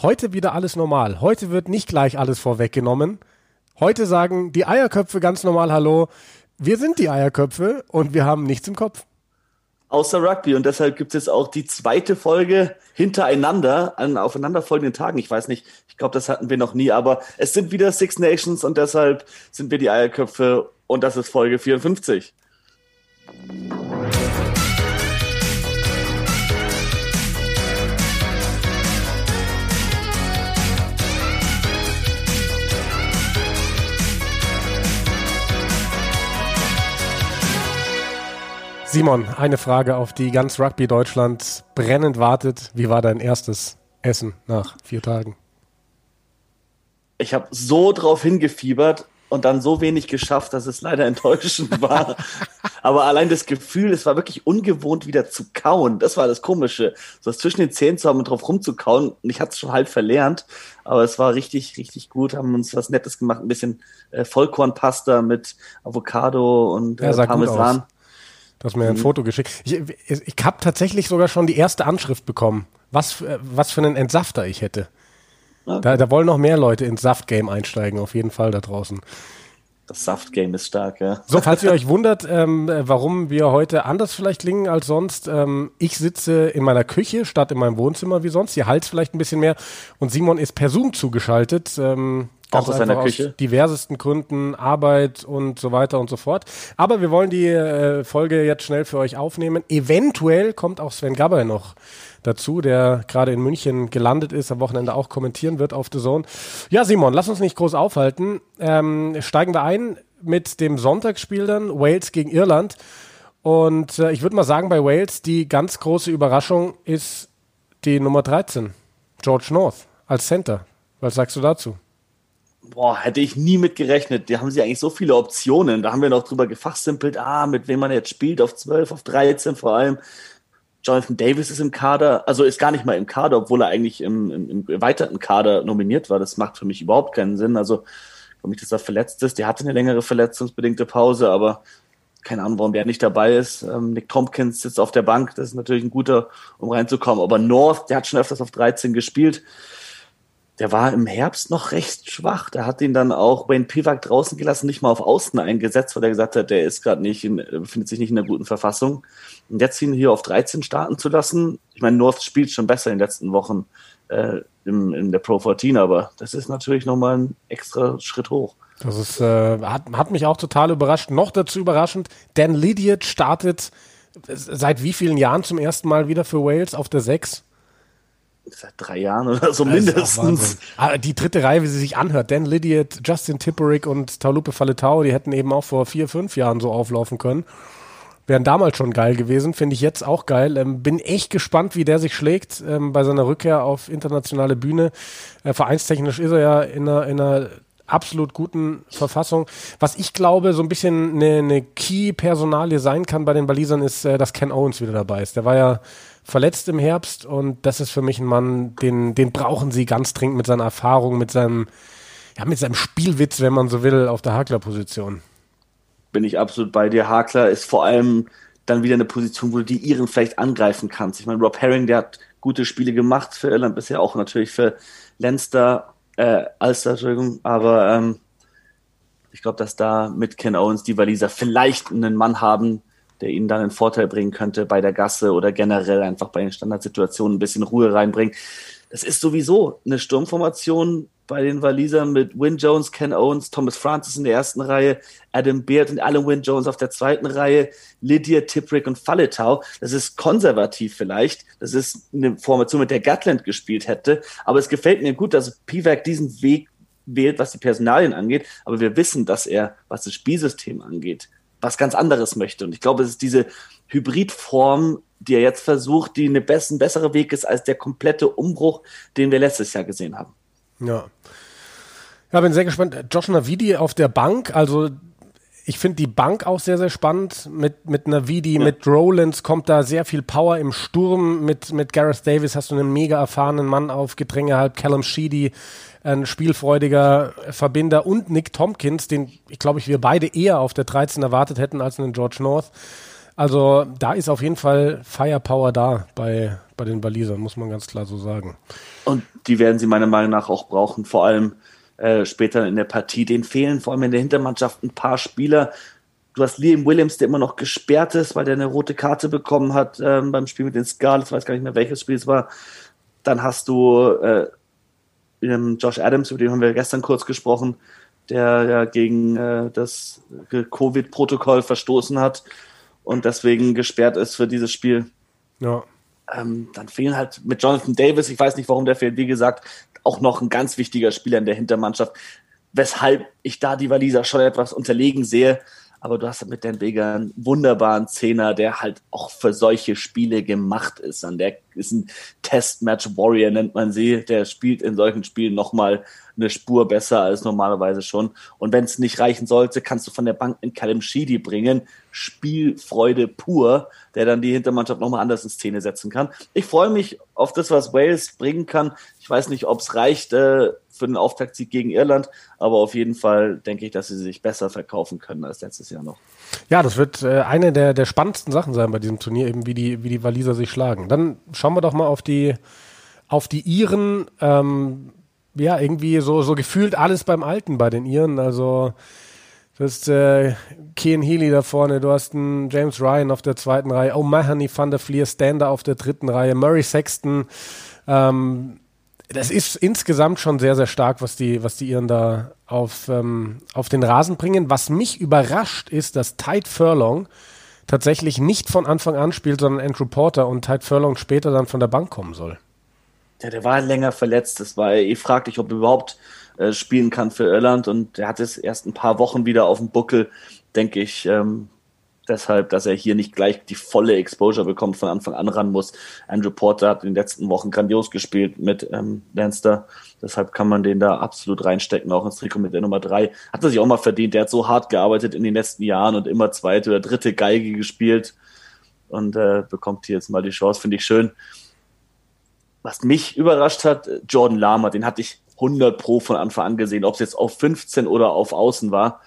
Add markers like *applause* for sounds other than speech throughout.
Heute wieder alles normal. Heute wird nicht gleich alles vorweggenommen. Heute sagen die Eierköpfe ganz normal Hallo. Wir sind die Eierköpfe und wir haben nichts im Kopf. Außer Rugby und deshalb gibt es jetzt auch die zweite Folge hintereinander an aufeinanderfolgenden Tagen. Ich weiß nicht, ich glaube, das hatten wir noch nie, aber es sind wieder Six Nations und deshalb sind wir die Eierköpfe und das ist Folge 54. Simon, eine Frage, auf die ganz Rugby Deutschland brennend wartet. Wie war dein erstes Essen nach vier Tagen? Ich habe so drauf hingefiebert und dann so wenig geschafft, dass es leider enttäuschend *laughs* war. Aber allein das Gefühl, es war wirklich ungewohnt, wieder zu kauen. Das war das Komische. So was zwischen den Zähnen zu haben und drauf rumzukauen. Und ich hatte es schon halb verlernt. Aber es war richtig, richtig gut. Haben uns was Nettes gemacht. Ein bisschen äh, Vollkornpasta mit Avocado und äh, Ja, Parmesan. Du hast mir ein Foto geschickt. Ich, ich, ich habe tatsächlich sogar schon die erste Anschrift bekommen, was, für- was für einen Entsafter ich hätte. Okay. Da, da wollen noch mehr Leute ins Saftgame einsteigen, auf jeden Fall da draußen. Das Saftgame ist stark, ja. So, falls ihr *laughs* euch wundert, ähm, äh, warum wir heute anders vielleicht klingen als sonst, ähm, ich sitze in meiner Küche statt in meinem Wohnzimmer wie sonst. Ihr Hals vielleicht ein bisschen mehr. Und Simon ist per Zoom zugeschaltet. Ähm, Auch aus seiner Küche? diversesten Gründen, Arbeit und so weiter und so fort. Aber wir wollen die äh, Folge jetzt schnell für euch aufnehmen. Eventuell kommt auch Sven Gabber noch dazu, der gerade in München gelandet ist, am Wochenende auch kommentieren wird auf The Zone. Ja, Simon, lass uns nicht groß aufhalten. Ähm, steigen wir ein mit dem Sonntagsspiel dann, Wales gegen Irland. Und äh, ich würde mal sagen, bei Wales die ganz große Überraschung ist die Nummer 13, George North als Center. Was sagst du dazu? Boah, hätte ich nie mit gerechnet. Da haben sie eigentlich so viele Optionen. Da haben wir noch drüber gefachsimpelt, ah, mit wem man jetzt spielt, auf 12, auf 13 vor allem. Jonathan Davis ist im Kader, also ist gar nicht mal im Kader, obwohl er eigentlich im, im, im erweiterten Kader nominiert war. Das macht für mich überhaupt keinen Sinn. Also, ich glaube nicht, dass er verletzt ist. Der hatte eine längere verletzungsbedingte Pause, aber keine Ahnung, warum der nicht dabei ist. Ähm, Nick Tompkins sitzt auf der Bank. Das ist natürlich ein guter, um reinzukommen. Aber North, der hat schon öfters auf 13 gespielt der war im Herbst noch recht schwach. Da hat ihn dann auch Wayne Pivak draußen gelassen, nicht mal auf Außen eingesetzt, weil er gesagt hat, der ist gerade nicht, in, befindet sich nicht in einer guten Verfassung. Und jetzt ihn hier auf 13 starten zu lassen, ich meine, North spielt schon besser in den letzten Wochen äh, im, in der Pro 14, aber das ist natürlich nochmal ein extra Schritt hoch. Das ist, äh, hat, hat mich auch total überrascht. Noch dazu überraschend, Dan Lydiot startet seit wie vielen Jahren zum ersten Mal wieder für Wales auf der 6? Seit drei Jahren oder so Das mindestens. Ah, Die dritte Reihe, wie sie sich anhört. Dan Lydiot, Justin Tipperick und Taulupe Faletau, die hätten eben auch vor vier, fünf Jahren so auflaufen können. Wären damals schon geil gewesen, finde ich jetzt auch geil. Ähm, bin echt gespannt, wie der sich schlägt ähm, bei seiner Rückkehr auf internationale Bühne. Äh, vereinstechnisch ist er ja in einer, in einer absolut guten Verfassung. Was ich glaube, so ein bisschen eine, eine Key-Personalie sein kann bei den Walisern, ist, äh, dass Ken Owens wieder dabei ist. Der war ja verletzt im Herbst und das ist für mich ein Mann, den, den brauchen sie ganz dringend mit seiner Erfahrung, mit seinem, ja, mit seinem Spielwitz, wenn man so will, auf der Hakler-Position. bin ich absolut bei dir. Hakler ist vor allem dann wieder eine Position, wo du die Iren vielleicht angreifen kannst. Ich meine, Rob Herring, der hat gute Spiele gemacht für Irland, bisher auch natürlich für Leinster, äh, Ulster, Entschuldigung, aber ähm, ich glaube, dass da mit Ken Owens die Waliser vielleicht einen Mann haben, der ihnen dann einen Vorteil bringen könnte bei der Gasse oder generell einfach bei den Standardsituationen ein bisschen Ruhe reinbringen. Das ist sowieso eine Sturmformation bei den Walisern mit Win Jones, Ken Owens, Thomas Francis in der ersten Reihe, Adam Beard und Alan Win Jones auf der zweiten Reihe, Lydia Tiprick und Falletau. Das ist konservativ vielleicht. Das ist eine Formation, mit der Gatland gespielt hätte. Aber es gefällt mir gut, dass Pivac diesen Weg wählt, was die Personalien angeht. Aber wir wissen, dass er, was das Spielsystem angeht, was ganz anderes möchte. Und ich glaube, es ist diese Hybridform, die er jetzt versucht, die eine bess ein besserer Weg ist als der komplette Umbruch, den wir letztes Jahr gesehen haben. Ja. Ja, bin sehr gespannt. Josh Navidi auf der Bank, also ich finde die Bank auch sehr, sehr spannend. Mit, mit Navidi, Ja. mit Rowlands kommt da sehr viel Power im Sturm. Mit, mit Gareth Davis hast du einen mega erfahrenen Mann auf Gedränge, halb Callum Sheedy, ein spielfreudiger Verbinder und Nick Tompkins, den ich glaube ich wir beide eher auf der 13 erwartet hätten als einen George North. Also da ist auf jeden Fall Firepower da bei, bei den Walisern, muss man ganz klar so sagen. Und die werden sie meiner Meinung nach auch brauchen, vor allem äh, später in der Partie. Den fehlen vor allem in der Hintermannschaft ein paar Spieler. Du hast Liam Williams, der immer noch gesperrt ist, weil der eine rote Karte bekommen hat ähm, beim Spiel mit den Scarlets. Ich weiß gar nicht mehr, welches Spiel es war. Dann hast du äh, Josh Adams, über den haben wir gestern kurz gesprochen, der ja gegen äh, das Covid-Protokoll verstoßen hat und deswegen gesperrt ist für dieses Spiel. Ja. Ähm, dann fehlen halt mit Jonathan Davis, ich weiß nicht, warum der fehlt, wie gesagt, auch noch ein ganz wichtiger Spieler in der Hintermannschaft, weshalb ich da die Waliser schon etwas unterlegen sehe aber du hast mit Dan Bigger einen wunderbaren Zehner, der halt auch für solche Spiele gemacht ist. Und der ist ein Test-Match-Warrior, nennt man sie. Der spielt in solchen Spielen nochmal eine Spur besser als normalerweise schon. Und wenn es nicht reichen sollte, kannst du von der Bank in Callum Sheedy bringen. Spielfreude pur, der dann die Hintermannschaft nochmal anders in Szene setzen kann. Ich freue mich auf das, was Wales bringen kann. Ich weiß nicht, ob es reicht äh, für den Auftaktsieg gegen Irland, aber auf jeden Fall denke ich, dass sie sich besser verkaufen können als letztes Jahr noch. Ja, das wird äh, eine der, der spannendsten Sachen sein bei diesem Turnier, eben wie die, wie die Waliser sich schlagen. Dann schauen wir doch mal auf die, auf die Iren. Ähm, ja, irgendwie so, so gefühlt alles beim Alten bei den Iren. Also Du hast äh, Kean Healy da vorne, du hast einen James Ryan auf der zweiten Reihe, O'Mahony van der Fleer Stander auf der dritten Reihe, Murray Sexton. Ähm, das ist insgesamt schon sehr, sehr stark, was die, was die Iren da auf, ähm, auf den Rasen bringen. Was mich überrascht, ist, dass Tide Furlong tatsächlich nicht von Anfang an spielt, sondern Andrew Porter und Tide Furlong später dann von der Bank kommen soll. Ja, der war länger verletzt. Das war eh fraglich, ob er überhaupt äh, spielen kann für Irland und er hat es erst ein paar Wochen wieder auf dem Buckel, denke ich. Ähm, deshalb, dass er hier nicht gleich die volle Exposure bekommt, von Anfang an ran muss. Andrew Porter hat in den letzten Wochen grandios gespielt mit ähm, Lanster. Deshalb kann man den da absolut reinstecken, auch ins Trikot mit der Nummer drei. Hat er sich auch mal verdient. Der hat so hart gearbeitet in den letzten Jahren und immer zweite oder dritte Geige gespielt und äh, bekommt hier jetzt mal die Chance, finde ich schön. Was mich überrascht hat, Jordan Lama, den hatte ich 100 Pro von Anfang an gesehen, ob es jetzt auf 15 oder auf Außen war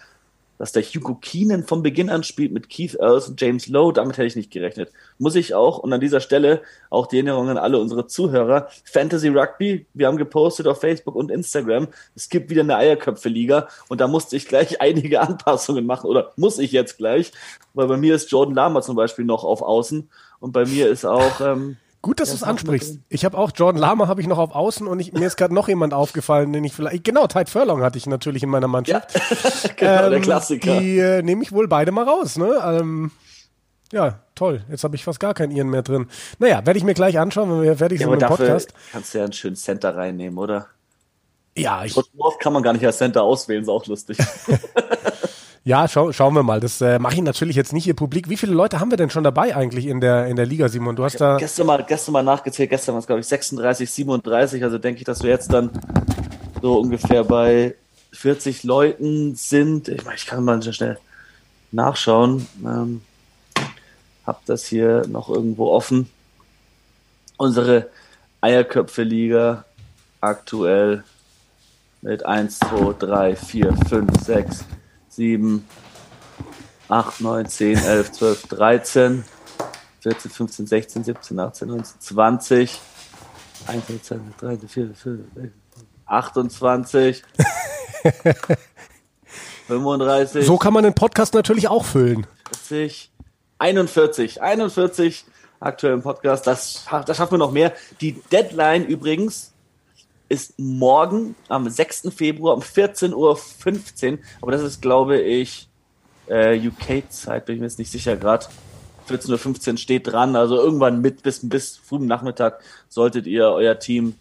dass der Hugo Keenan von Beginn an spielt mit Keith Earls und James Lowe, damit hätte ich nicht gerechnet. Muss ich auch, und an dieser Stelle auch die Erinnerung an alle unsere Zuhörer, Fantasy Rugby, wir haben gepostet auf Facebook und Instagram, es gibt wieder eine Eierköpfe-Liga und da musste ich gleich *laughs* einige Anpassungen machen, oder muss ich jetzt gleich, weil bei mir ist Jordan Lama zum Beispiel noch auf Außen und bei mir ist auch... Ähm, Gut, dass du es ansprichst. Ich habe auch Jordan Lama habe ich noch auf Außen und ich, mir ist gerade noch jemand aufgefallen, den ich vielleicht genau Tide Furlong hatte ich natürlich in meiner Mannschaft. Ja, *laughs* genau, ähm, der Klassiker. Die äh, nehme ich wohl beide mal raus. Ne? Ähm, ja, toll. Jetzt habe ich fast gar keinen Iren mehr drin. Naja, werde ich mir gleich anschauen, wenn wir fertig ja, sind mit dem Podcast. Kannst du ja einen schönen Center reinnehmen, oder? Ja, ich. kann man gar nicht als Center auswählen, ist auch lustig. *laughs* Ja, schau, schauen wir mal. Das äh, mache ich natürlich jetzt nicht hier publik. Wie viele Leute haben wir denn schon dabei eigentlich in der, in der Liga, Simon? Du hast da. Gestern mal, gestern mal nachgezählt, gestern war es, glaube ich, 36, 37. Also denke ich, dass wir jetzt dann so ungefähr bei 40 Leuten sind. Ich meine, ich kann mal schnell nachschauen. Ähm, hab das hier noch irgendwo offen. Unsere Eierköpfe-Liga aktuell mit 1, 2, 3, 4, 5, 6, 7, 8, 9, 10, 11, 12, 13, 14, 15, 16, 17, 18, 19, 20, 21, 22, 23, 24, 25, 35. So kann man den Podcast natürlich auch füllen. 40, 41, 41 aktuell im Podcast. Das, das schaffen wir noch mehr. Die Deadline übrigens ist morgen am 6. Februar um 14.15 Uhr. Aber das ist, glaube ich, äh, UK-Zeit, bin ich mir jetzt nicht sicher gerade. 14.15 Uhr steht dran. Also irgendwann mit bis, bis frühen Nachmittag solltet ihr euer Team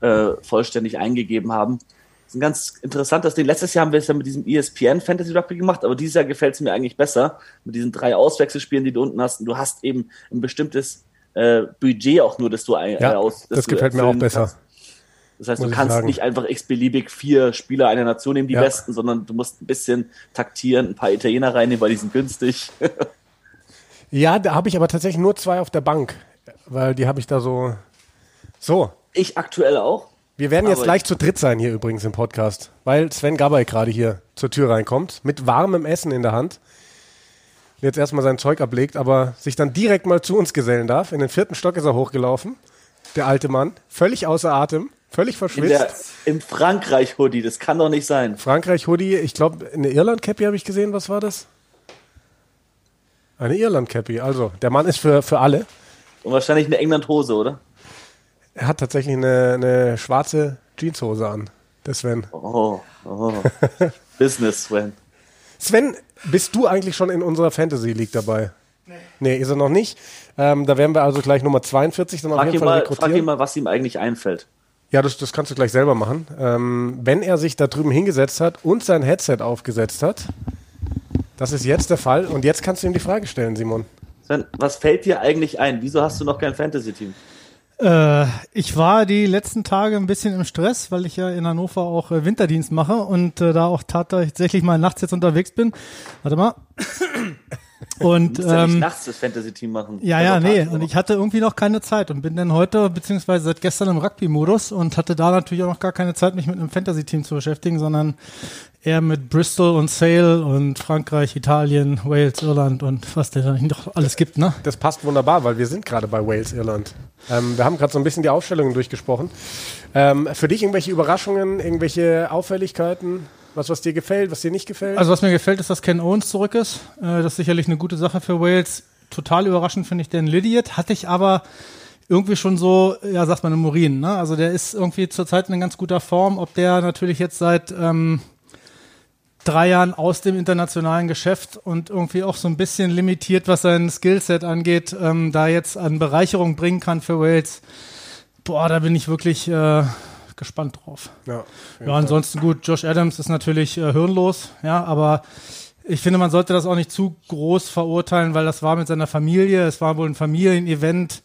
äh, vollständig eingegeben haben. Das ist ein ganz interessantes Ding. Letztes Jahr haben wir es ja mit diesem ESPN Fantasy Rugby gemacht, aber dieses Jahr gefällt es mir eigentlich besser. Mit diesen drei Auswechselspielen, die du unten hast. Und du hast eben ein bestimmtes äh, Budget auch nur, dass du ein, ja, äh, aus. Das gefällt mir auch besser. Kannst. Das heißt, Muss du kannst nicht einfach x-beliebig vier Spieler einer Nation nehmen, die ja. besten, sondern du musst ein bisschen taktieren, ein paar Italiener reinnehmen, weil die sind günstig. *laughs* ja, da habe ich aber tatsächlich nur zwei auf der Bank, weil die habe ich da so. So. Ich aktuell auch. Wir werden jetzt gleich zu dritt sein hier übrigens im Podcast, weil Sven Gabay gerade hier zur Tür reinkommt mit warmem Essen in der Hand. jetzt erstmal sein Zeug ablegt, aber sich dann direkt mal zu uns gesellen darf. In den vierten Stock ist er hochgelaufen, der alte Mann, völlig außer Atem, völlig verschwitzt. Der, Im Frankreich-Hoodie, das kann doch nicht sein. Frankreich-Hoodie, ich glaube, eine Irland-Cappy habe ich gesehen, was war das? Eine Irland-Cappy, also der Mann ist für, für alle. Und wahrscheinlich eine England-Hose, oder? Er hat tatsächlich eine, eine schwarze Jeanshose an, der Sven. Oh, oh. *laughs* Business, Sven. Sven, bist du eigentlich schon in unserer Fantasy League dabei? Nee. Nee, ist er noch nicht. Ähm, da werden wir also gleich Nummer 42 dann frag auf jeden Fall mal, rekrutieren. Frag ihn mal, was ihm eigentlich einfällt. Ja, das, das kannst du gleich selber machen. Ähm, wenn er sich da drüben hingesetzt hat und sein Headset aufgesetzt hat, das ist jetzt der Fall. Und jetzt kannst du ihm die Frage stellen, Simon. Sven, was fällt dir eigentlich ein? Wieso hast du noch kein Fantasy-Team? Äh, ich war die letzten Tage ein bisschen im Stress, weil ich ja in Hannover auch äh, Winterdienst mache und äh, da auch tatsächlich mal nachts jetzt unterwegs bin. Warte mal. *laughs* Und du musst ja nicht ähm, nachts das Fantasy-Team machen. Ja, ja, nee. Und ich hatte irgendwie noch keine Zeit und bin dann heute, beziehungsweise seit gestern im Rugby-Modus und hatte da natürlich auch noch gar keine Zeit, mich mit einem Fantasy-Team zu beschäftigen, sondern eher mit Bristol und Sale und Frankreich, Italien, Wales, Irland und was da noch alles gibt, ne? Das passt wunderbar, weil wir sind gerade bei Wales, Irland. Ähm, wir haben gerade so ein bisschen die Aufstellungen durchgesprochen. Ähm, für dich irgendwelche Überraschungen, irgendwelche Auffälligkeiten? Was, was dir gefällt, was dir nicht gefällt? Also, was mir gefällt, ist, dass Ken Owens zurück ist. Äh, das ist sicherlich eine gute Sache für Wales. Total überraschend finde ich den Lydiot. Hatte ich aber irgendwie schon so, ja, sagt man, im Urin. Ne? Also, der ist irgendwie zurzeit in ganz guter Form. Ob der natürlich jetzt seit ähm, drei Jahren aus dem internationalen Geschäft und irgendwie auch so ein bisschen limitiert, was sein Skillset angeht, ähm, da jetzt an Bereicherung bringen kann für Wales. Boah, da bin ich wirklich. Äh, gespannt drauf. Ja, ja ansonsten gut, Josh Adams ist natürlich äh, hirnlos, ja, aber ich finde, man sollte das auch nicht zu groß verurteilen, weil das war mit seiner Familie, es war wohl ein Familienevent.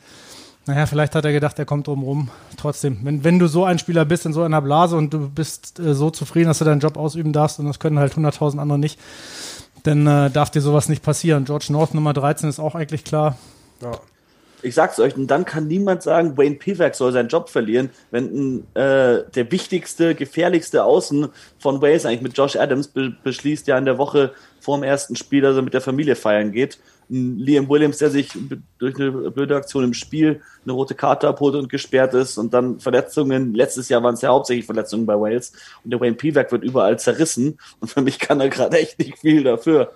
Naja, vielleicht hat er gedacht, er kommt drum rum. Trotzdem, wenn, wenn du so ein Spieler bist in so einer Blase und du bist äh, so zufrieden, dass du deinen Job ausüben darfst und das können halt 100.000 andere nicht, dann äh, darf dir sowas nicht passieren. George North Nummer 13 ist auch eigentlich klar. Ja ich sag's euch, und dann kann niemand sagen, Wayne Pivac soll seinen Job verlieren, wenn äh, der wichtigste, gefährlichste Außen von Wales eigentlich mit Josh Adams be beschließt, ja in der Woche vor dem ersten Spiel, dass er mit der Familie feiern geht. Liam Williams, der sich durch eine blöde Aktion im Spiel eine rote Karte abholt und gesperrt ist und dann Verletzungen. Letztes Jahr waren es ja hauptsächlich Verletzungen bei Wales und der Wayne Pivac wird überall zerrissen und für mich kann er gerade echt nicht viel dafür.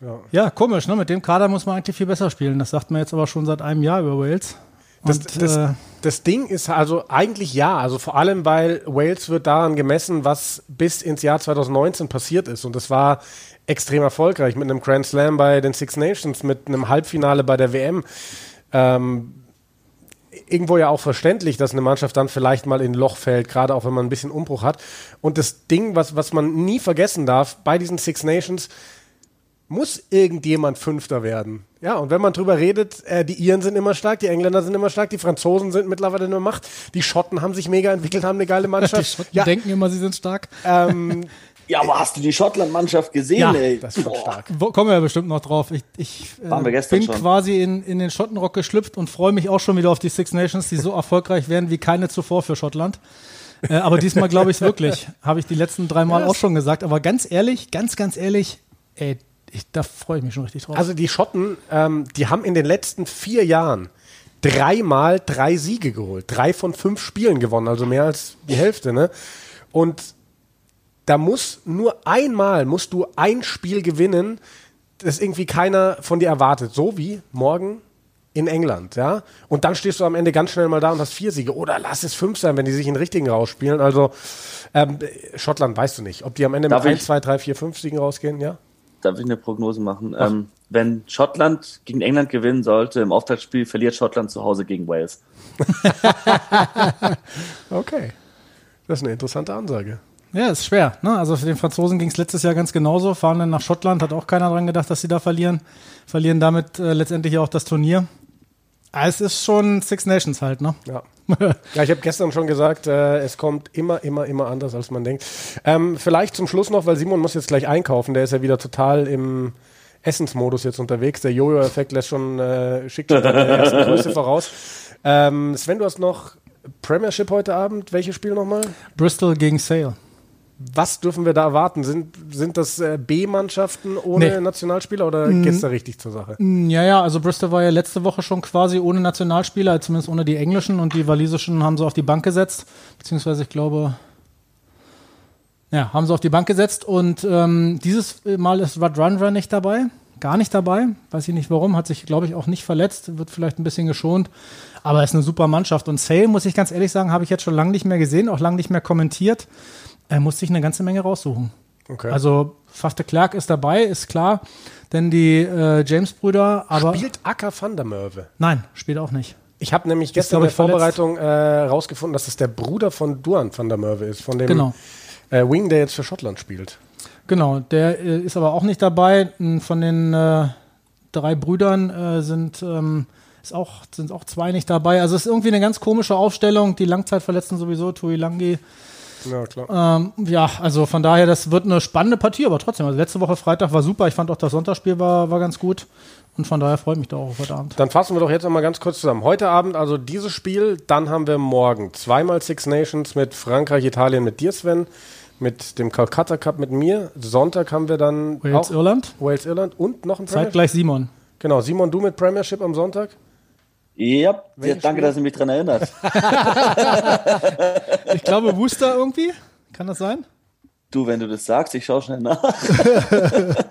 Ja. ja, komisch, ne? Mit dem Kader muss man eigentlich viel besser spielen. Das sagt man jetzt aber schon seit einem Jahr über Wales. Das, Und, das, äh, das, Ding ist also eigentlich ja, also vor allem, weil Wales wird daran gemessen, was bis ins Jahr 2019 passiert ist. Und das war extrem erfolgreich mit einem Grand Slam bei den Six Nations, mit einem Halbfinale bei der WM. Ähm, irgendwo ja auch verständlich, dass eine Mannschaft dann vielleicht mal in ein Loch fällt, gerade auch wenn man ein bisschen Umbruch hat. Und das Ding, was, was man nie vergessen darf, bei diesen Six Nations, muss irgendjemand Fünfter werden. Ja, und wenn man drüber redet, äh, die Iren sind immer stark, die Engländer sind immer stark, die Franzosen sind mittlerweile eine Macht, die Schotten haben sich mega entwickelt, haben eine geile *laughs* Mannschaft. Die Schotten ja. denken immer, sie sind stark. Ähm, *laughs* ja, aber hast du die Schottland-Mannschaft gesehen, ja, ey? Das ist schon stark. Wo, kommen wir ja bestimmt noch drauf. Ich, ich äh, bin schon. quasi in, in den Schottenrock geschlüpft und freue mich auch schon wieder auf die Six Nations, die so erfolgreich werden wie keine zuvor für Schottland. Äh, aber diesmal glaube ich es wirklich. *laughs* Habe ich die letzten drei Mal yes. auch schon gesagt. Aber ganz ehrlich, ganz, ganz ehrlich, ey, ich, da freue ich mich schon richtig drauf. Also die Schotten, ähm, die haben in den letzten vier Jahren dreimal drei Siege geholt. Drei von fünf Spielen gewonnen, also mehr als die Hälfte. Ne? Und da muss nur einmal, musst du ein Spiel gewinnen, das irgendwie keiner von dir erwartet. So wie morgen in England, ja. Und dann stehst du am Ende ganz schnell mal da und hast vier Siege. Oder lass es fünf sein, wenn die sich in richtigen rausspielen. Also ähm, Schottland weißt du nicht, ob die am Ende Darf mit 1, 2, 3, 4, 5 Siegen rausgehen, ja? Darf ich eine Prognose machen? Ähm, wenn Schottland gegen England gewinnen sollte im Auftaktspiel, verliert Schottland zu Hause gegen Wales. *laughs* okay. Das ist eine interessante Ansage. Ja, ist schwer. Ne? Also für den Franzosen ging es letztes Jahr ganz genauso. Fahren dann nach Schottland, hat auch keiner dran gedacht, dass sie da verlieren. Verlieren damit äh, letztendlich auch das Turnier. Ah, es ist schon Six Nations halt, ne? Ja. *laughs* ja, ich habe gestern schon gesagt, äh, es kommt immer, immer, immer anders, als man denkt. Ähm, vielleicht zum Schluss noch, weil Simon muss jetzt gleich einkaufen, der ist ja wieder total im Essensmodus jetzt unterwegs. Der Jojo-Effekt lässt schon, äh, schickt schon seine erste *laughs* Größe voraus. Ähm, Sven, du hast noch Premiership heute Abend. Welches Spiel nochmal? Bristol gegen Sale. Was dürfen wir da erwarten? Sind, sind das äh, B-Mannschaften ohne Nee. Nationalspieler oder geht's da richtig zur Sache? Mm, Ja, ja, also Bristol war ja letzte Woche schon quasi ohne Nationalspieler, zumindest ohne die englischen und die walisischen haben sie auf die Bank gesetzt, beziehungsweise ich glaube, ja, haben sie auf die Bank gesetzt und ähm, dieses Mal ist Radranra nicht dabei, gar nicht dabei, weiß ich nicht warum, hat sich glaube ich auch nicht verletzt, wird vielleicht ein bisschen geschont, aber ist eine super Mannschaft und Sale, muss ich ganz ehrlich sagen, habe ich jetzt schon lange nicht mehr gesehen, auch lange nicht mehr kommentiert, er muss sich eine ganze Menge raussuchen. Okay. Also Faf de Klerk ist dabei, ist klar, denn die äh, James-Brüder, aber Spielt Acker van der Merwe? nein, spielt auch nicht. Ich habe nämlich gestern glaub in der Vorbereitung äh, rausgefunden, dass es der Bruder von Duan van der Merwe ist, von dem Genau. äh, Wing, der jetzt für Schottland spielt. Genau, der äh, ist aber auch nicht dabei. Von den äh, drei Brüdern äh, sind, ähm, ist auch, sind auch zwei nicht dabei. Also es ist irgendwie eine ganz komische Aufstellung. Die Langzeitverletzten sowieso, Tuilangi. Ja, klar. Ähm, ja, also von daher, das wird eine spannende Partie, aber trotzdem. Also letzte Woche Freitag war super. Ich fand auch das Sonntagsspiel war, war ganz gut. Und von daher freut mich da auch heute Abend. Dann fassen wir doch jetzt einmal ganz kurz zusammen. Heute Abend also dieses Spiel, dann haben wir morgen zweimal Six Nations mit Frankreich, Italien mit dir, Sven, mit dem Calcutta Cup mit mir. Sonntag haben wir dann Wales, Irland. Wales, Irland und noch ein. Zeitgleich Simon. Genau, Simon, du mit Premiership am Sonntag? Ja, Welches danke, Spiel? dass ihr mich dran erinnert. *laughs* Ich glaube, Wooster irgendwie. Kann das sein? Du, wenn du das sagst, ich schaue schnell nach. *laughs*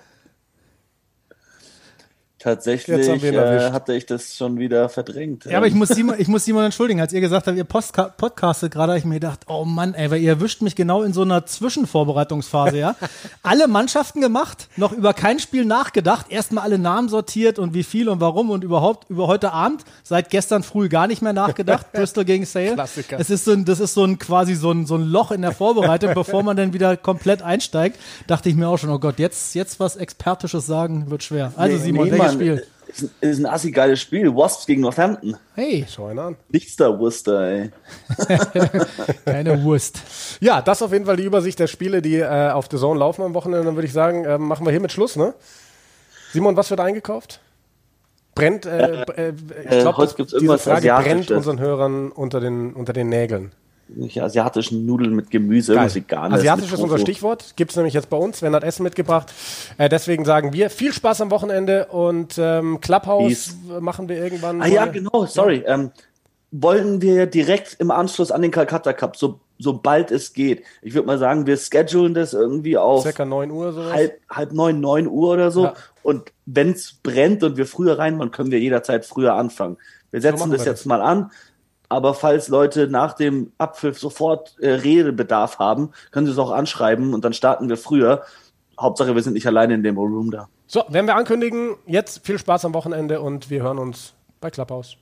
Tatsächlich äh, hatte ich das schon wieder verdrängt. Ja, aber ich muss Simon, *laughs* ich muss Simon entschuldigen. Als ihr gesagt habt, ihr Postka podcastet gerade, habe ich mir gedacht, oh Mann, ey, weil ihr erwischt mich genau in so einer Zwischenvorbereitungsphase, ja. *laughs* alle Mannschaften gemacht, noch über kein Spiel nachgedacht, erstmal alle Namen sortiert und wie viel und warum und überhaupt über heute Abend, seit gestern früh gar nicht mehr nachgedacht, *laughs* Bristol gegen Sale. Klassiker. Es ist so ein, das ist so ein quasi so ein, so ein Loch in der Vorbereitung, bevor man dann wieder komplett einsteigt, dachte ich mir auch schon, oh Gott, jetzt, jetzt was Expertisches sagen wird schwer. Also Simon, welches Spiel? Ist, ein- ist ein assi geiles Spiel. Wasps gegen Northampton. Hey, Schau ihn an. Nichts da Worcester, ey. *laughs* keine Wurst. Ja, das auf jeden Fall die Übersicht der Spiele, die äh, auf The Zone laufen am Wochenende. Dann würde ich sagen, äh, machen wir hiermit Schluss, ne? Simon, was wird eingekauft? Brennt, äh, äh, ich äh, glaube, heute gibt's diese Frage brennt unseren Hörern unter den, unter den Nägeln. Welche asiatischen Nudeln mit Gemüse, Geil. Veganes. Asiatisch ist unser. Stichwort. Gibt es nämlich jetzt bei uns. Sven hat Essen mitgebracht. Äh, deswegen sagen wir viel Spaß am Wochenende und ähm, Clubhouse Peace. machen wir irgendwann. Ah ja, genau, sorry. Ähm, wollen wir direkt im Anschluss an den Calcutta Cup, so, sobald es geht. Ich würde mal sagen, wir schedulen das irgendwie auf Circa 9 Uhr so. halb, halb neun, neun Uhr oder so. Ja. Und wenn es brennt und wir früher rein wollen, können wir jederzeit früher anfangen. Wir setzen machen das wir jetzt mal an. Aber falls Leute nach dem Abpfiff sofort äh, Redebedarf haben, können sie es auch anschreiben und dann starten wir früher. Hauptsache, wir sind nicht alleine in dem Room da. So, werden wir ankündigen. Jetzt viel Spaß am Wochenende und wir hören uns bei Clubhouse.